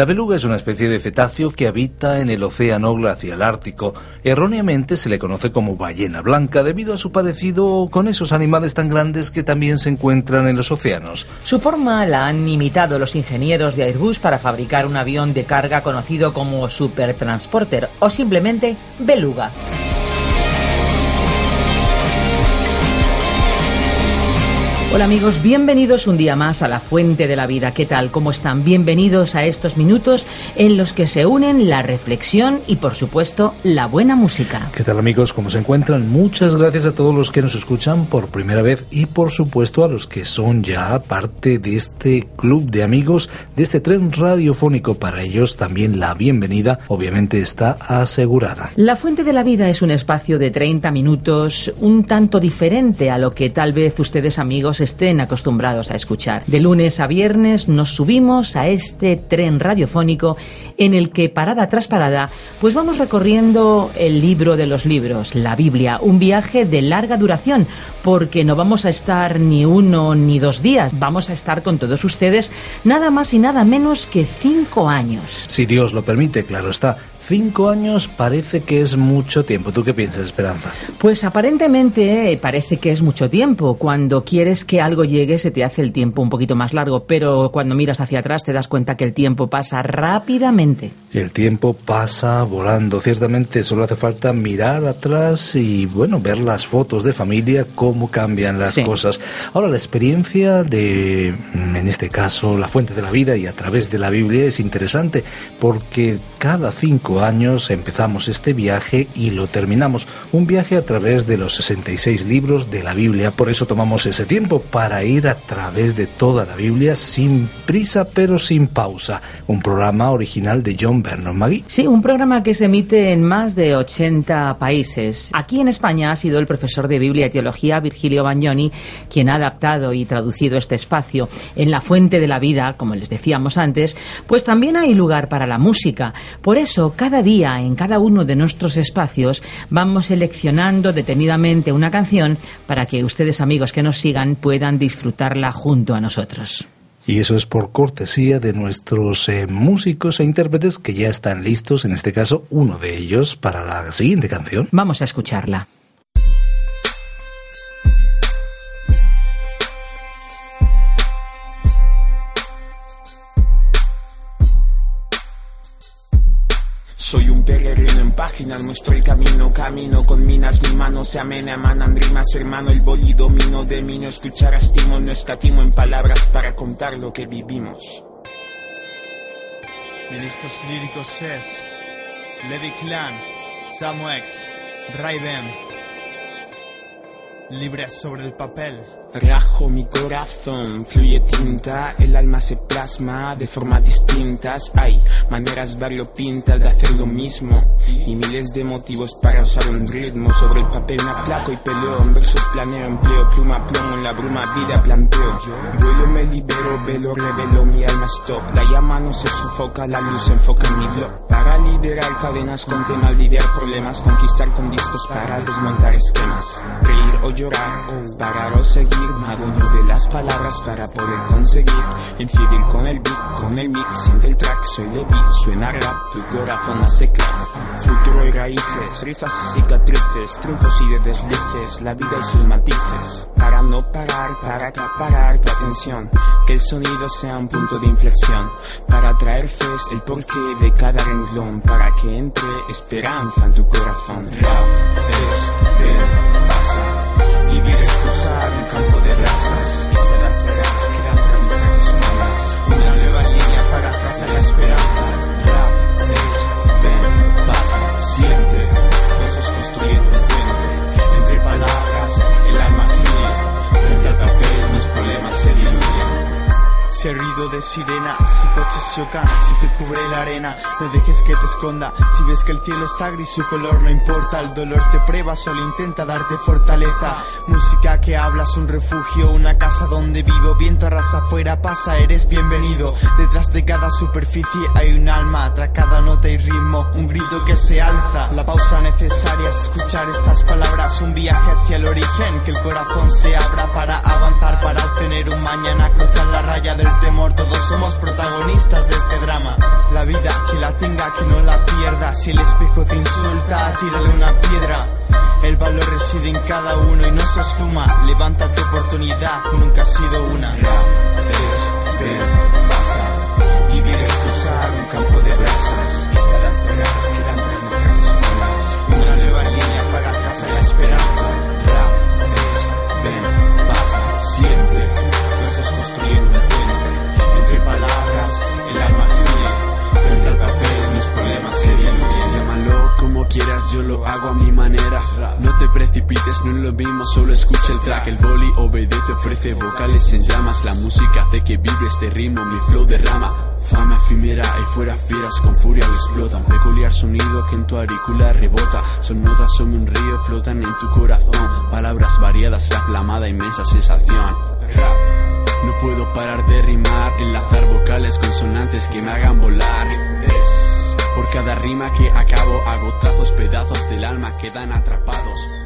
La beluga es una especie de cetáceo que habita en el océano glacial ártico. Erróneamente se le conoce como ballena blanca debido a su parecido con esos animales tan grandes que también se encuentran en los océanos. Su forma la han imitado los ingenieros de Airbus para fabricar un avión de carga conocido como Supertransporter o simplemente beluga. Hola amigos, bienvenidos un día más a la Fuente de la Vida. ¿Qué tal? ¿Cómo están? Bienvenidos a estos minutos en los que se unen la reflexión y por supuesto la buena música. ¿Qué tal amigos? ¿Cómo se encuentran? Muchas gracias a todos los que nos escuchan por primera vez y por supuesto a los que son ya parte de este club de amigos, de este tren radiofónico. Para ellos también la bienvenida obviamente está asegurada. La Fuente de la Vida es un espacio de 30 minutos un tanto diferente a lo que tal vez ustedes amigos estén acostumbrados a escuchar. De lunes a viernes nos subimos a este tren radiofónico en el que parada tras parada pues vamos recorriendo el libro de los libros, la Biblia, un viaje de larga duración porque no vamos a estar ni uno ni dos días, vamos a estar con todos ustedes nada más y nada menos que cinco años. Si Dios lo permite, claro está. Cinco años parece que es mucho tiempo. ¿Tú qué piensas, Esperanza? Pues aparentemente parece que es mucho tiempo. Cuando quieres que algo llegue se te hace el tiempo un poquito más largo, pero cuando miras hacia atrás te das cuenta que el tiempo pasa rápidamente. El tiempo pasa volando. Ciertamente solo hace falta mirar atrás y, bueno, ver las fotos de familia, cómo cambian las cosas. Ahora, la experiencia de, en este caso, la fuente de la vida y a través de la Biblia es interesante porque cada cinco años empezamos este viaje y lo terminamos. Un viaje a través de los 66 libros de la Biblia. Por eso tomamos ese tiempo para ir a través de toda la Biblia sin prisa pero sin pausa. Un programa original de John Vernon Magui. Sí, un programa que se emite en más de 80 países. Aquí en España ha sido el profesor de Biblia y Teología Virgilio Bagnoni quien ha adaptado y traducido este espacio. En la fuente de la vida, como les decíamos antes, pues también hay lugar para la música. Por eso, cada día, en cada uno de nuestros espacios, vamos seleccionando detenidamente una canción para que ustedes, amigos que nos sigan, puedan disfrutarla junto a nosotros. Y eso es por cortesía de nuestros eh, músicos e intérpretes que ya están listos, en este caso uno de ellos, para la siguiente canción. Vamos a escucharla. Páginas, muestro el camino, camino con minas, mi mano se amena, emanan rimas, hermano, el boli domino de mí, no escuchar estimo, no escatimo en palabras para contar lo que vivimos. En estos líricos es Levi Clan, Samuex, Raiden, libres sobre el papel. Rajo mi corazón, fluye tinta, el alma se plasma de formas distintas. Hay maneras variopintas de hacer lo mismo y miles de motivos para usar un ritmo. Sobre el papel me aplaco y peleo, en versos planeo, empleo, pluma, plomo en la bruma, vida planteo. Vuelo, me libero, velo, revelo, mi alma stop. La llama no se sofoca, la luz se enfoca en mi blog. Para liberar cadenas con temas, lidiar problemas, conquistar con discos para desmontar esquemas. Reír o llorar, parar o seguir me adueño de las palabras para poder conseguir. Infiel con el beat, con el mix, siente el track Soy Levi, suena rap, tu corazón hace clap. Futuro y raíces, risas y cicatrices Triunfos y de deslices, la vida y sus matices. Para no parar, para acaparar tu atención Que el sonido sea un punto de inflexión. Para traer fe, el porqué de cada renglón Para que entre esperanza en tu corazón. Rap es Vivir es cruzar un campo de brasas y se las serenas quedan tras mis Una nueva línea para trazar la esperanza. Ruido de sirena, si coches chocan, si te cubre la arena, no dejes que te esconda, si ves que el cielo está gris, su color no importa, el dolor te prueba, solo intenta darte fortaleza, música que hablas, un refugio, una casa donde vivo, viento arrasa afuera, pasa, eres bienvenido, detrás de cada superficie hay un alma, tras cada nota y ritmo, un grito que se alza, la pausa necesaria es escuchar estas palabras, un viaje hacia el origen, que el corazón se abra para avanzar, para obtener un mañana, cruzar la raya del temor, todos somos protagonistas de este drama. La vida, que la tenga, que no la pierda. Si el espejo te insulta, tírale una piedra. El valor reside en cada uno y no se esfuma. Levanta tu oportunidad, nunca ha sido una. es ver, pasa. Vivir es cruzar un campo de brasas. Y las que dan tras nuestras espaldas. Una nueva línea para casa la esperanza. Quieras, yo lo hago a mi manera. No te precipites, no es lo mismo, solo escucha el track. El boli obedece, ofrece vocales en llamas. La música hace que vibre este ritmo, mi flow derrama. Fama efímera y fuera fieras con furia lo explotan. Peculiar sonido que en tu auricular rebota. Son notas sobre un río, flotan en tu corazón. Palabras variadas, la flamada inmensa sensación. No puedo parar de rimar, enlazar vocales, consonantes que me hagan volar. Por cada rima que acabo, hago trazos, pedazos del alma quedan atrapados.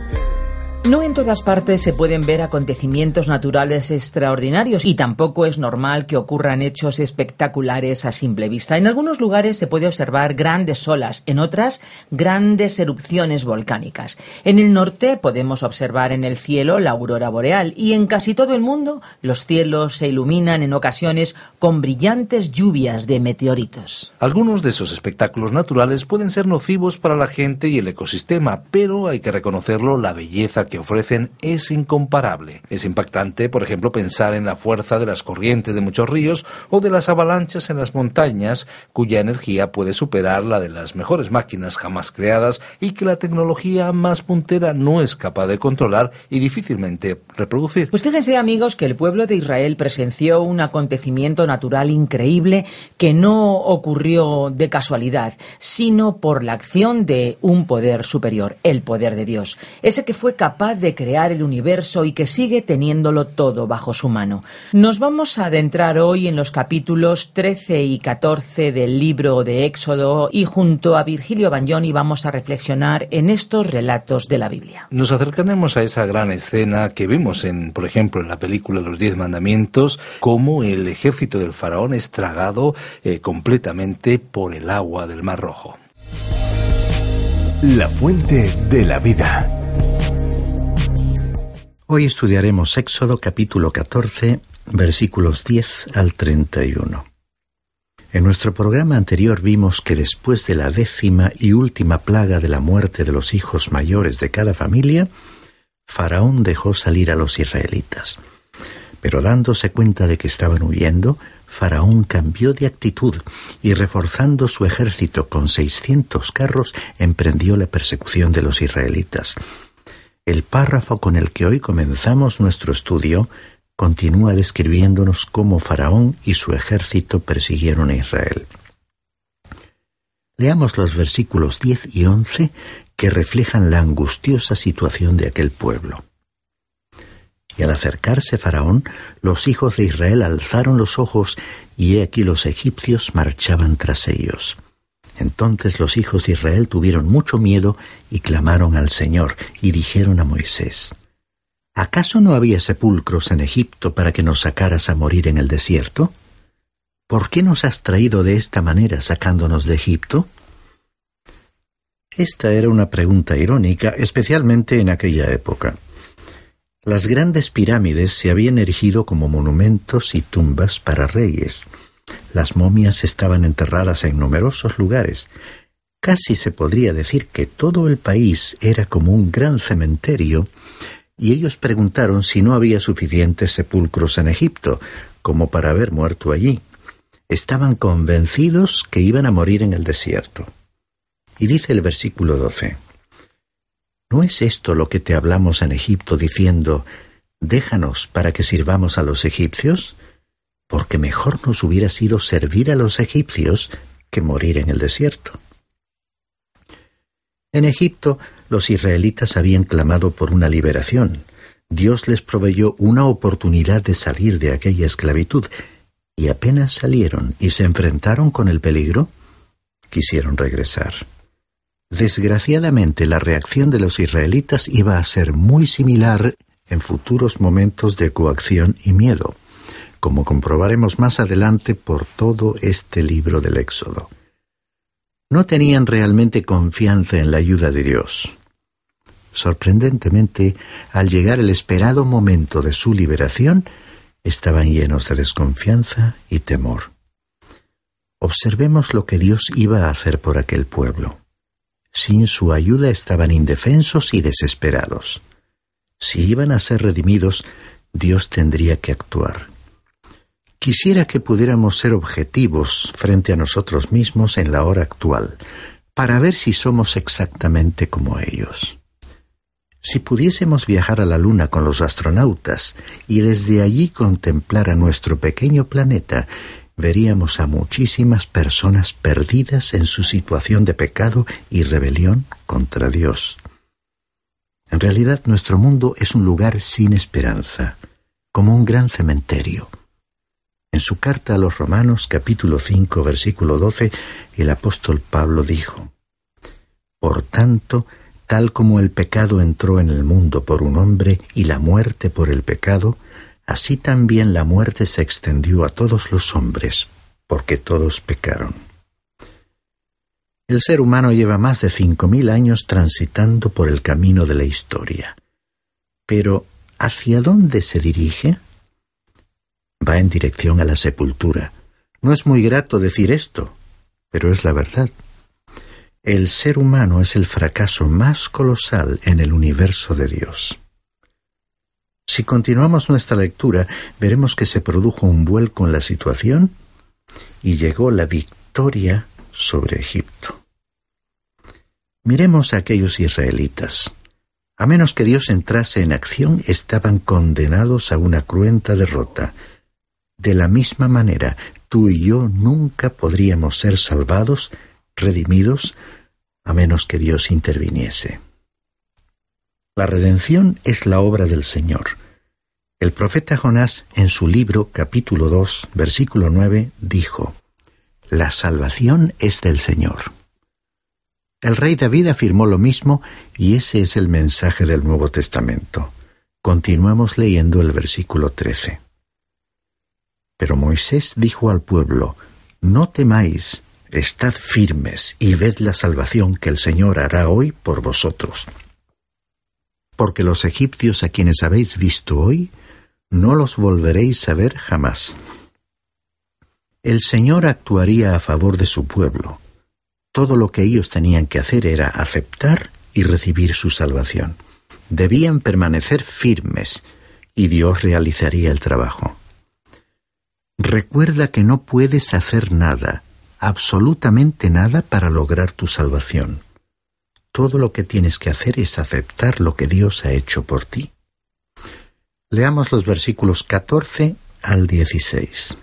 No en todas partes se pueden ver acontecimientos naturales extraordinarios y tampoco es normal que ocurran hechos espectaculares a simple vista. En algunos lugares se puede observar grandes olas, en otras grandes erupciones volcánicas. En el norte podemos observar en el cielo la aurora boreal y en casi todo el mundo los cielos se iluminan en ocasiones con brillantes lluvias de meteoritos. Algunos de esos espectáculos naturales pueden ser nocivos para la gente y el ecosistema, pero hay que reconocerlo, la belleza que ofrecen es incomparable. Es impactante, por ejemplo, pensar en la fuerza de las corrientes de muchos ríos o de las avalanchas en las montañas, cuya energía puede superar la de las mejores máquinas jamás creadas y que la tecnología más puntera no es capaz de controlar y difícilmente reproducir. Pues fíjense amigos que el pueblo de Israel presenció un acontecimiento natural increíble que no ocurrió de casualidad, sino por la acción de un poder superior, el poder de Dios, ese que fue capaz de crear el universo y que sigue teniéndolo todo bajo su mano. Nos vamos a adentrar hoy en los capítulos 13 y 14 del libro de Éxodo y junto a Virgilio Bagnoni vamos a reflexionar en estos relatos de la Biblia. Nos acercaremos a esa gran escena que vimos en, por ejemplo, en la película Los Diez Mandamientos, cómo el ejército del faraón es tragado eh, completamente por el agua del Mar Rojo. La fuente de la vida. Hoy estudiaremos Éxodo capítulo 14, versículos 10 al 31. En nuestro programa anterior vimos que después de la décima y última plaga de la muerte de los hijos mayores de cada familia, Faraón dejó salir a los israelitas. Pero dándose cuenta de que estaban huyendo, Faraón cambió de actitud y reforzando su ejército con seiscientos carros, emprendió la persecución de los israelitas. El párrafo con el que hoy comenzamos nuestro estudio continúa describiéndonos cómo Faraón y su ejército persiguieron a Israel. Leamos los versículos 10 y 11 que reflejan la angustiosa situación de aquel pueblo. Y al acercarse Faraón, los hijos de Israel alzaron los ojos, y he aquí los egipcios marchaban tras ellos. Entonces los hijos de Israel tuvieron mucho miedo y clamaron al Señor y dijeron a Moisés, ¿acaso no había sepulcros en Egipto para que nos sacaras a morir en el desierto? ¿Por qué nos has traído de esta manera sacándonos de Egipto? Esta era una pregunta irónica, especialmente en aquella época. Las grandes pirámides se habían erigido como monumentos y tumbas para reyes. Las momias estaban enterradas en numerosos lugares. Casi se podría decir que todo el país era como un gran cementerio, y ellos preguntaron si no había suficientes sepulcros en Egipto como para haber muerto allí. Estaban convencidos que iban a morir en el desierto. Y dice el versículo 12, ¿No es esto lo que te hablamos en Egipto diciendo, déjanos para que sirvamos a los egipcios? Porque mejor nos hubiera sido servir a los egipcios que morir en el desierto. En Egipto, los israelitas habían clamado por una liberación. Dios les proveyó una oportunidad de salir de aquella esclavitud, y apenas salieron y se enfrentaron con el peligro, quisieron regresar. Desgraciadamente, la reacción de los israelitas iba a ser muy similar en futuros momentos de coacción y miedo, como comprobaremos más adelante por todo este libro del Éxodo. No tenían realmente confianza en la ayuda de Dios. Sorprendentemente, al llegar el esperado momento de su liberación, estaban llenos de desconfianza y temor. Observemos lo que Dios iba a hacer por aquel pueblo. Sin su ayuda estaban indefensos y desesperados. Si iban a ser redimidos, Dios tendría que actuar. Quisiera que pudiéramos ser objetivos frente a nosotros mismos en la hora actual, para ver si somos exactamente como ellos. Si pudiésemos viajar a la Luna con los astronautas y desde allí contemplar a nuestro pequeño planeta, veríamos a muchísimas personas perdidas en su situación de pecado y rebelión contra Dios. En realidad nuestro mundo es un lugar sin esperanza, como un gran cementerio. En su carta a los Romanos capítulo 5 versículo 12 el apóstol Pablo dijo, Por tanto, tal como el pecado entró en el mundo por un hombre y la muerte por el pecado, así también la muerte se extendió a todos los hombres, porque todos pecaron. El ser humano lleva más de cinco mil años transitando por el camino de la historia. Pero, ¿hacia dónde se dirige? Va en dirección a la sepultura. No es muy grato decir esto, pero es la verdad. El ser humano es el fracaso más colosal en el universo de Dios. Si continuamos nuestra lectura, veremos que se produjo un vuelco en la situación y llegó la victoria sobre Egipto. Miremos a aquellos israelitas. A menos que Dios entrase en acción, estaban condenados a una cruenta derrota. De la misma manera, tú y yo nunca podríamos ser salvados, redimidos, a menos que Dios interviniese. La redención es la obra del Señor. El profeta Jonás en su libro capítulo 2 versículo 9 dijo, La salvación es del Señor. El rey David afirmó lo mismo y ese es el mensaje del Nuevo Testamento. Continuamos leyendo el versículo 13. Pero Moisés dijo al pueblo, No temáis, estad firmes y ved la salvación que el Señor hará hoy por vosotros. Porque los egipcios a quienes habéis visto hoy, no los volveréis a ver jamás. El Señor actuaría a favor de su pueblo. Todo lo que ellos tenían que hacer era aceptar y recibir su salvación. Debían permanecer firmes y Dios realizaría el trabajo. Recuerda que no puedes hacer nada, absolutamente nada para lograr tu salvación. Todo lo que tienes que hacer es aceptar lo que Dios ha hecho por ti. Leamos los versículos 14 al 16.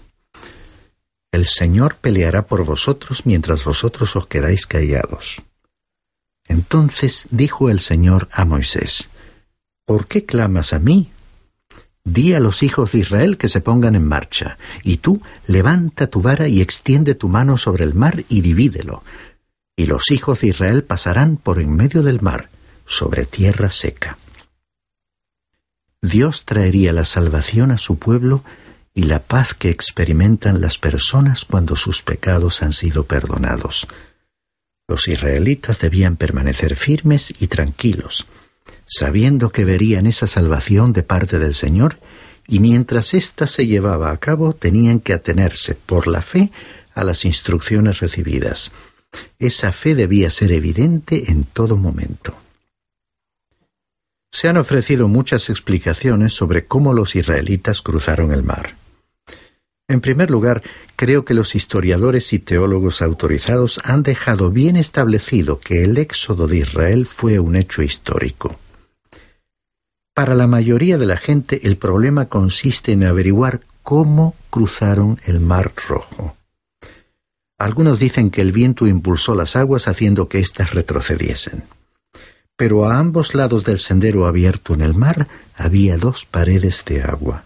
El Señor peleará por vosotros mientras vosotros os quedáis callados. Entonces dijo el Señor a Moisés, ¿Por qué clamas a mí? Di a los hijos de Israel que se pongan en marcha, y tú levanta tu vara y extiende tu mano sobre el mar y divídelo, y los hijos de Israel pasarán por en medio del mar, sobre tierra seca. Dios traería la salvación a su pueblo y la paz que experimentan las personas cuando sus pecados han sido perdonados. Los israelitas debían permanecer firmes y tranquilos, sabiendo que verían esa salvación de parte del Señor, y mientras ésta se llevaba a cabo tenían que atenerse por la fe a las instrucciones recibidas. Esa fe debía ser evidente en todo momento. Se han ofrecido muchas explicaciones sobre cómo los israelitas cruzaron el mar. En primer lugar, creo que los historiadores y teólogos autorizados han dejado bien establecido que el éxodo de Israel fue un hecho histórico. Para la mayoría de la gente el problema consiste en averiguar cómo cruzaron el Mar Rojo. Algunos dicen que el viento impulsó las aguas haciendo que éstas retrocediesen. Pero a ambos lados del sendero abierto en el mar había dos paredes de agua.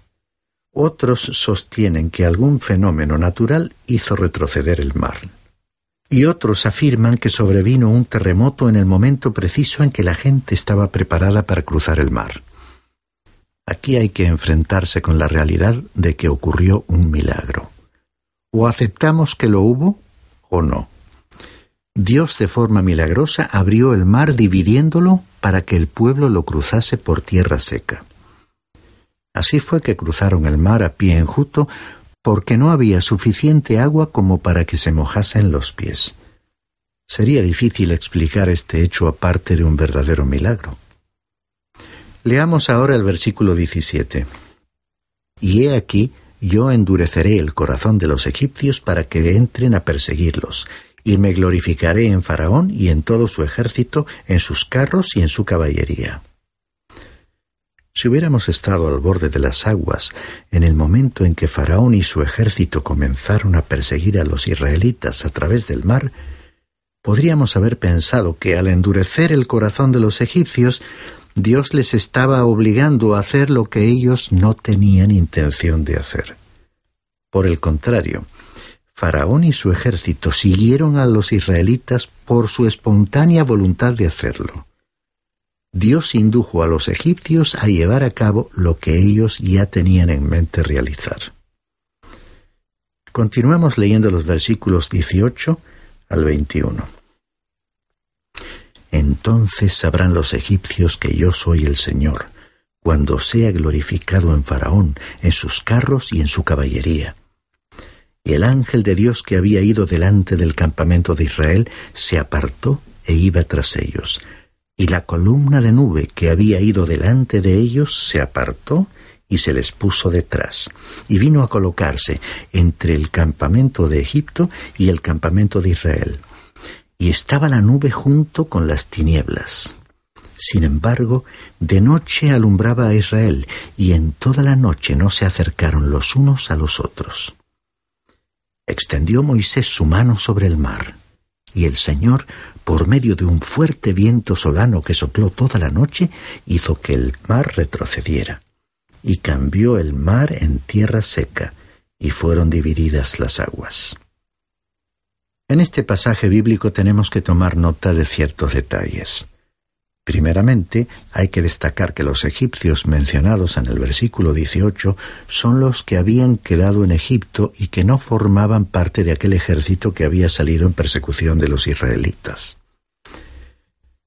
Otros sostienen que algún fenómeno natural hizo retroceder el mar. Y otros afirman que sobrevino un terremoto en el momento preciso en que la gente estaba preparada para cruzar el mar. Aquí hay que enfrentarse con la realidad de que ocurrió un milagro. O aceptamos que lo hubo o no. Dios de forma milagrosa abrió el mar dividiéndolo para que el pueblo lo cruzase por tierra seca. Así fue que cruzaron el mar a pie enjuto porque no había suficiente agua como para que se mojasen los pies. Sería difícil explicar este hecho aparte de un verdadero milagro. Leamos ahora el versículo 17. Y he aquí yo endureceré el corazón de los egipcios para que entren a perseguirlos, y me glorificaré en Faraón y en todo su ejército, en sus carros y en su caballería. Si hubiéramos estado al borde de las aguas en el momento en que Faraón y su ejército comenzaron a perseguir a los israelitas a través del mar, podríamos haber pensado que al endurecer el corazón de los egipcios, Dios les estaba obligando a hacer lo que ellos no tenían intención de hacer. Por el contrario, Faraón y su ejército siguieron a los israelitas por su espontánea voluntad de hacerlo. Dios indujo a los egipcios a llevar a cabo lo que ellos ya tenían en mente realizar. Continuamos leyendo los versículos 18 al 21. Entonces sabrán los egipcios que yo soy el Señor, cuando sea glorificado en Faraón, en sus carros y en su caballería. Y el ángel de Dios que había ido delante del campamento de Israel se apartó e iba tras ellos. Y la columna de nube que había ido delante de ellos se apartó y se les puso detrás, y vino a colocarse entre el campamento de Egipto y el campamento de Israel y estaba la nube junto con las tinieblas. Sin embargo, de noche alumbraba a Israel, y en toda la noche no se acercaron los unos a los otros. Extendió Moisés su mano sobre el mar, y el Señor, por medio de un fuerte viento solano que sopló toda la noche, hizo que el mar retrocediera, y cambió el mar en tierra seca, y fueron divididas las aguas. En este pasaje bíblico tenemos que tomar nota de ciertos detalles. Primeramente, hay que destacar que los egipcios mencionados en el versículo 18 son los que habían quedado en Egipto y que no formaban parte de aquel ejército que había salido en persecución de los israelitas.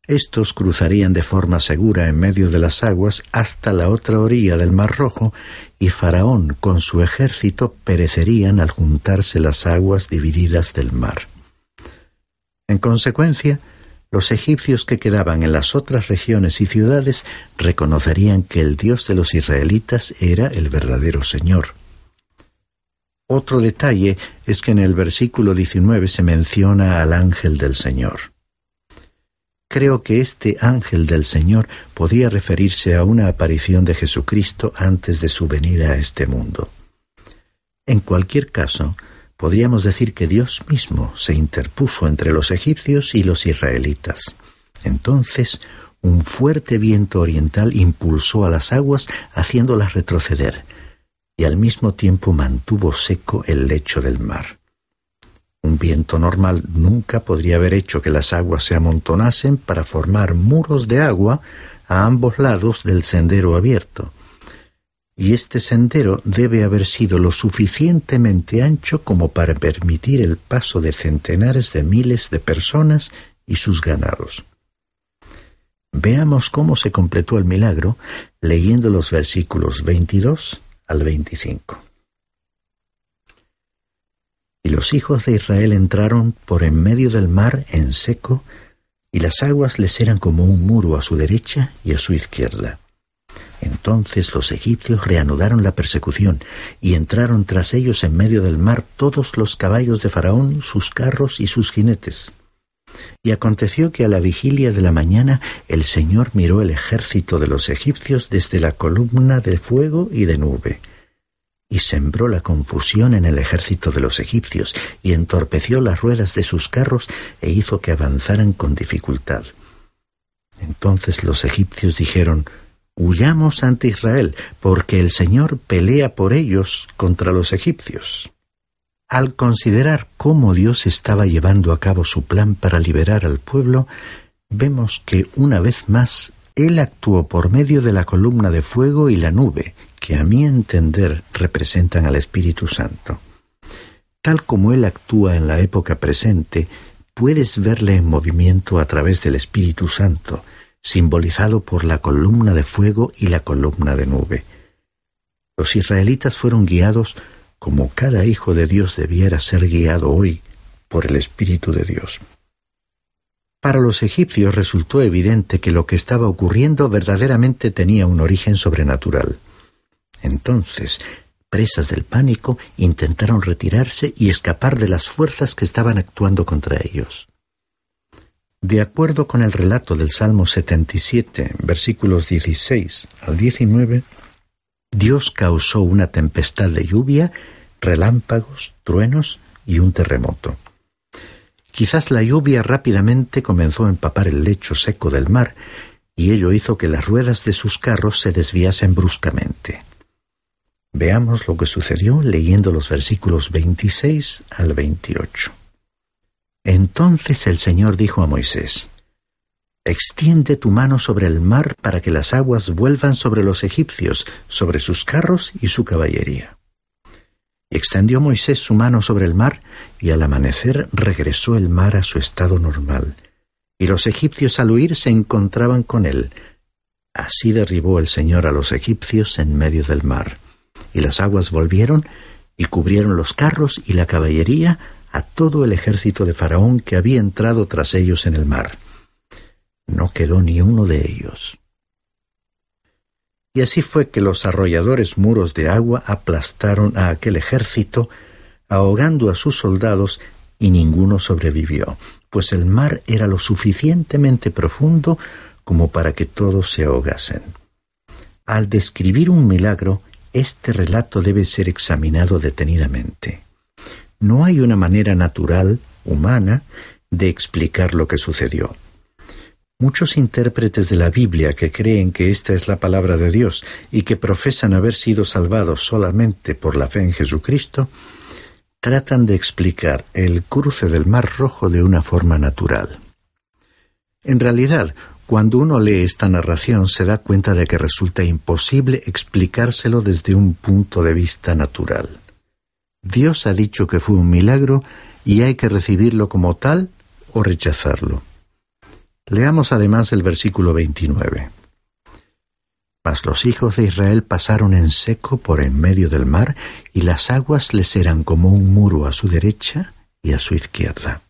Estos cruzarían de forma segura en medio de las aguas hasta la otra orilla del Mar Rojo y Faraón con su ejército perecerían al juntarse las aguas divididas del mar. En consecuencia, los egipcios que quedaban en las otras regiones y ciudades reconocerían que el Dios de los israelitas era el verdadero Señor. Otro detalle es que en el versículo 19 se menciona al ángel del Señor. Creo que este ángel del Señor podría referirse a una aparición de Jesucristo antes de su venida a este mundo. En cualquier caso, podríamos decir que Dios mismo se interpuso entre los egipcios y los israelitas. Entonces, un fuerte viento oriental impulsó a las aguas haciéndolas retroceder, y al mismo tiempo mantuvo seco el lecho del mar. Un viento normal nunca podría haber hecho que las aguas se amontonasen para formar muros de agua a ambos lados del sendero abierto. Y este sendero debe haber sido lo suficientemente ancho como para permitir el paso de centenares de miles de personas y sus ganados. Veamos cómo se completó el milagro leyendo los versículos 22 al 25. Los hijos de Israel entraron por en medio del mar en seco, y las aguas les eran como un muro a su derecha y a su izquierda. Entonces los egipcios reanudaron la persecución y entraron tras ellos en medio del mar todos los caballos de Faraón, sus carros y sus jinetes. Y aconteció que a la vigilia de la mañana el Señor miró el ejército de los egipcios desde la columna de fuego y de nube y sembró la confusión en el ejército de los egipcios, y entorpeció las ruedas de sus carros e hizo que avanzaran con dificultad. Entonces los egipcios dijeron, Huyamos ante Israel, porque el Señor pelea por ellos contra los egipcios. Al considerar cómo Dios estaba llevando a cabo su plan para liberar al pueblo, vemos que una vez más Él actuó por medio de la columna de fuego y la nube, que a mi entender representan al Espíritu Santo. Tal como Él actúa en la época presente, puedes verle en movimiento a través del Espíritu Santo, simbolizado por la columna de fuego y la columna de nube. Los israelitas fueron guiados como cada hijo de Dios debiera ser guiado hoy por el Espíritu de Dios. Para los egipcios resultó evidente que lo que estaba ocurriendo verdaderamente tenía un origen sobrenatural. Entonces, presas del pánico, intentaron retirarse y escapar de las fuerzas que estaban actuando contra ellos. De acuerdo con el relato del Salmo 77, versículos 16 al 19, Dios causó una tempestad de lluvia, relámpagos, truenos y un terremoto. Quizás la lluvia rápidamente comenzó a empapar el lecho seco del mar, y ello hizo que las ruedas de sus carros se desviasen bruscamente. Veamos lo que sucedió leyendo los versículos 26 al 28. Entonces el Señor dijo a Moisés, Extiende tu mano sobre el mar para que las aguas vuelvan sobre los egipcios, sobre sus carros y su caballería. Y extendió Moisés su mano sobre el mar, y al amanecer regresó el mar a su estado normal. Y los egipcios al huir se encontraban con él. Así derribó el Señor a los egipcios en medio del mar. Y las aguas volvieron y cubrieron los carros y la caballería a todo el ejército de Faraón que había entrado tras ellos en el mar. No quedó ni uno de ellos. Y así fue que los arrolladores muros de agua aplastaron a aquel ejército, ahogando a sus soldados, y ninguno sobrevivió, pues el mar era lo suficientemente profundo como para que todos se ahogasen. Al describir un milagro, este relato debe ser examinado detenidamente. No hay una manera natural, humana, de explicar lo que sucedió. Muchos intérpretes de la Biblia que creen que esta es la palabra de Dios y que profesan haber sido salvados solamente por la fe en Jesucristo, tratan de explicar el cruce del Mar Rojo de una forma natural. En realidad, cuando uno lee esta narración se da cuenta de que resulta imposible explicárselo desde un punto de vista natural. Dios ha dicho que fue un milagro y hay que recibirlo como tal o rechazarlo. Leamos además el versículo 29. Mas los hijos de Israel pasaron en seco por en medio del mar, y las aguas les eran como un muro a su derecha y a su izquierda.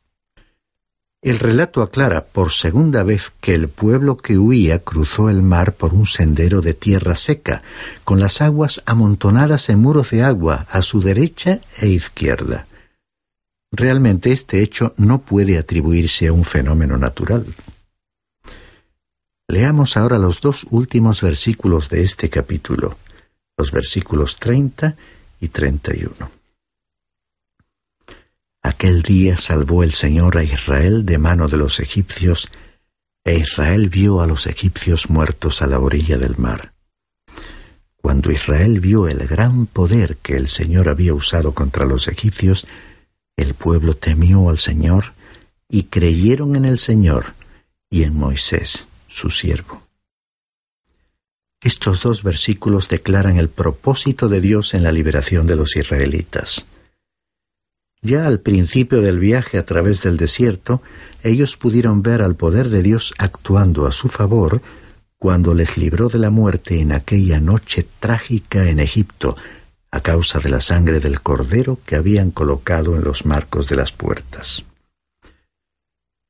El relato aclara por segunda vez que el pueblo que huía cruzó el mar por un sendero de tierra seca, con las aguas amontonadas en muros de agua a su derecha e izquierda. Realmente este hecho no puede atribuirse a un fenómeno natural. Leamos ahora los dos últimos versículos de este capítulo, los versículos 30 y 31. Aquel día salvó el Señor a Israel de mano de los egipcios, e Israel vio a los egipcios muertos a la orilla del mar. Cuando Israel vio el gran poder que el Señor había usado contra los egipcios, el pueblo temió al Señor y creyeron en el Señor y en Moisés, su siervo. Estos dos versículos declaran el propósito de Dios en la liberación de los israelitas. Ya al principio del viaje a través del desierto, ellos pudieron ver al poder de Dios actuando a su favor cuando les libró de la muerte en aquella noche trágica en Egipto, a causa de la sangre del cordero que habían colocado en los marcos de las puertas.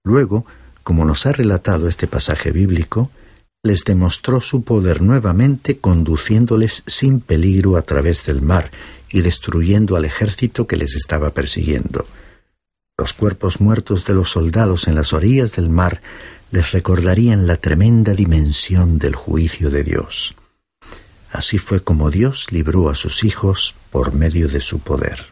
Luego, como nos ha relatado este pasaje bíblico, les demostró su poder nuevamente conduciéndoles sin peligro a través del mar y destruyendo al ejército que les estaba persiguiendo. Los cuerpos muertos de los soldados en las orillas del mar les recordarían la tremenda dimensión del juicio de Dios. Así fue como Dios libró a sus hijos por medio de su poder.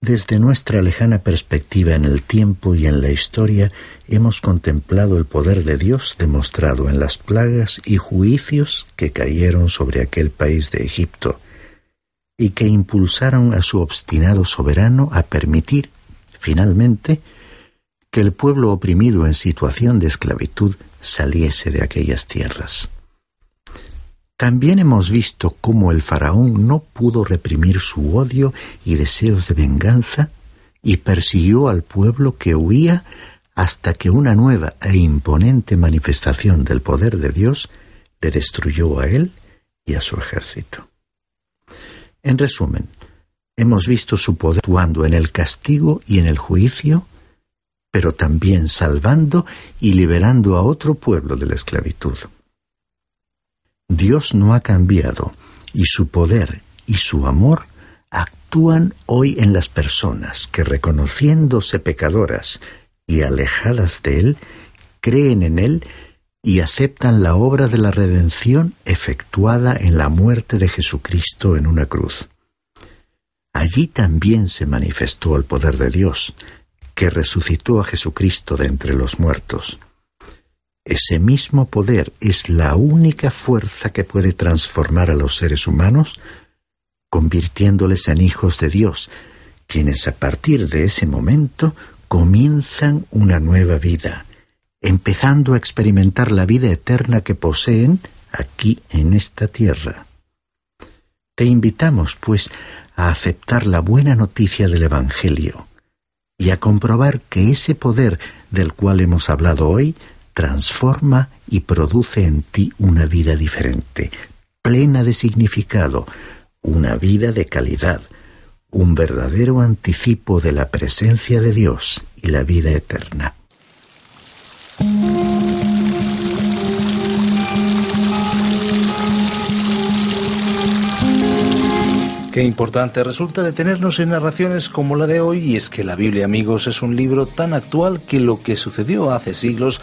Desde nuestra lejana perspectiva en el tiempo y en la historia, hemos contemplado el poder de Dios demostrado en las plagas y juicios que cayeron sobre aquel país de Egipto, y que impulsaron a su obstinado soberano a permitir, finalmente, que el pueblo oprimido en situación de esclavitud saliese de aquellas tierras. También hemos visto cómo el faraón no pudo reprimir su odio y deseos de venganza y persiguió al pueblo que huía hasta que una nueva e imponente manifestación del poder de Dios le destruyó a él y a su ejército. En resumen, hemos visto su poder actuando en el castigo y en el juicio, pero también salvando y liberando a otro pueblo de la esclavitud. Dios no ha cambiado y su poder y su amor actúan hoy en las personas que reconociéndose pecadoras y alejadas de Él, creen en Él y aceptan la obra de la redención efectuada en la muerte de Jesucristo en una cruz. Allí también se manifestó el poder de Dios, que resucitó a Jesucristo de entre los muertos. Ese mismo poder es la única fuerza que puede transformar a los seres humanos, convirtiéndoles en hijos de Dios, quienes a partir de ese momento comienzan una nueva vida, empezando a experimentar la vida eterna que poseen aquí en esta tierra. Te invitamos, pues, a aceptar la buena noticia del Evangelio y a comprobar que ese poder del cual hemos hablado hoy transforma y produce en ti una vida diferente, plena de significado, una vida de calidad, un verdadero anticipo de la presencia de Dios y la vida eterna. Qué importante resulta detenernos en narraciones como la de hoy y es que la Biblia, amigos, es un libro tan actual que lo que sucedió hace siglos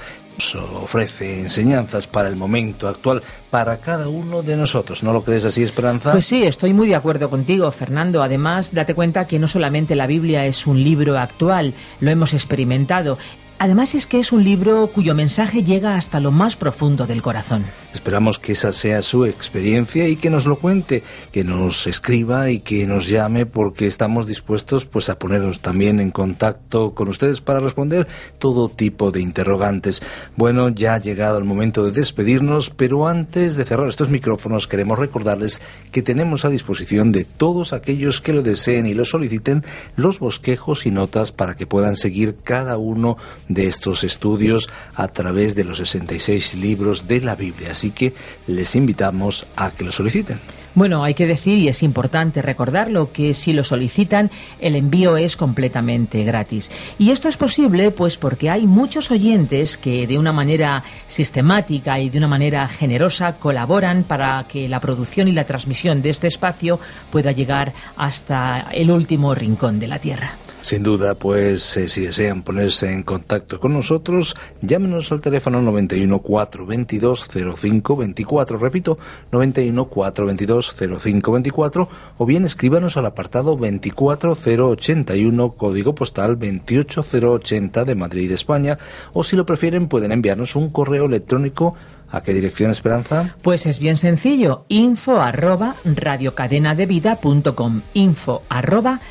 ofrece enseñanzas para el momento actual, para cada uno de nosotros. ¿No lo crees así, Esperanza? Pues sí, estoy muy de acuerdo contigo, Fernando. Además, date cuenta que no solamente la Biblia es un libro actual, lo hemos experimentado. Además es que es un libro cuyo mensaje llega hasta lo más profundo del corazón. Esperamos que esa sea su experiencia y que nos lo cuente, que nos escriba y que nos llame porque estamos dispuestos pues a ponernos también en contacto con ustedes para responder todo tipo de interrogantes. Bueno, ya ha llegado el momento de despedirnos, pero antes de cerrar estos micrófonos queremos recordarles que tenemos a disposición de todos aquellos que lo deseen y lo soliciten los bosquejos y notas para que puedan seguir cada uno de estos estudios a través de los 66 libros de la Biblia. Así que les invitamos a que lo soliciten. Bueno, hay que decir, y es importante recordarlo, que si lo solicitan, el envío es completamente gratis. Y esto es posible, pues, porque hay muchos oyentes que de una manera sistemática y de una manera generosa colaboran para que la producción y la transmisión de este espacio pueda llegar hasta el último rincón de la Tierra. Sin duda, pues eh, si desean ponerse en contacto con nosotros, llámenos al teléfono 91 422 05 24, repito, 91 422 05 24, o bien escríbanos al apartado 24081, código postal 28080 de Madrid, España, o si lo prefieren pueden enviarnos un correo electrónico. ¿A qué dirección, Esperanza? Pues es bien sencillo, info arroba radiocadenadevida.com, info arroba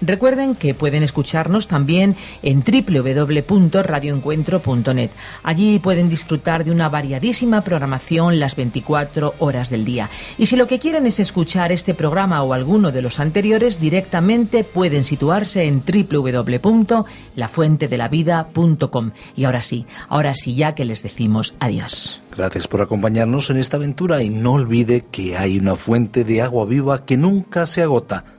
Recuerden que pueden escucharnos también en www.radioencuentro.net. Allí pueden disfrutar de una variadísima programación las 24 horas del día. Y si lo que quieren es escuchar este programa o alguno de los anteriores, directamente pueden situarse en www.lafuentedelavida.com. Y ahora sí, ahora sí ya que les decimos adiós. Gracias por acompañarnos en esta aventura y no olvide que hay una fuente de agua viva que nunca se agota.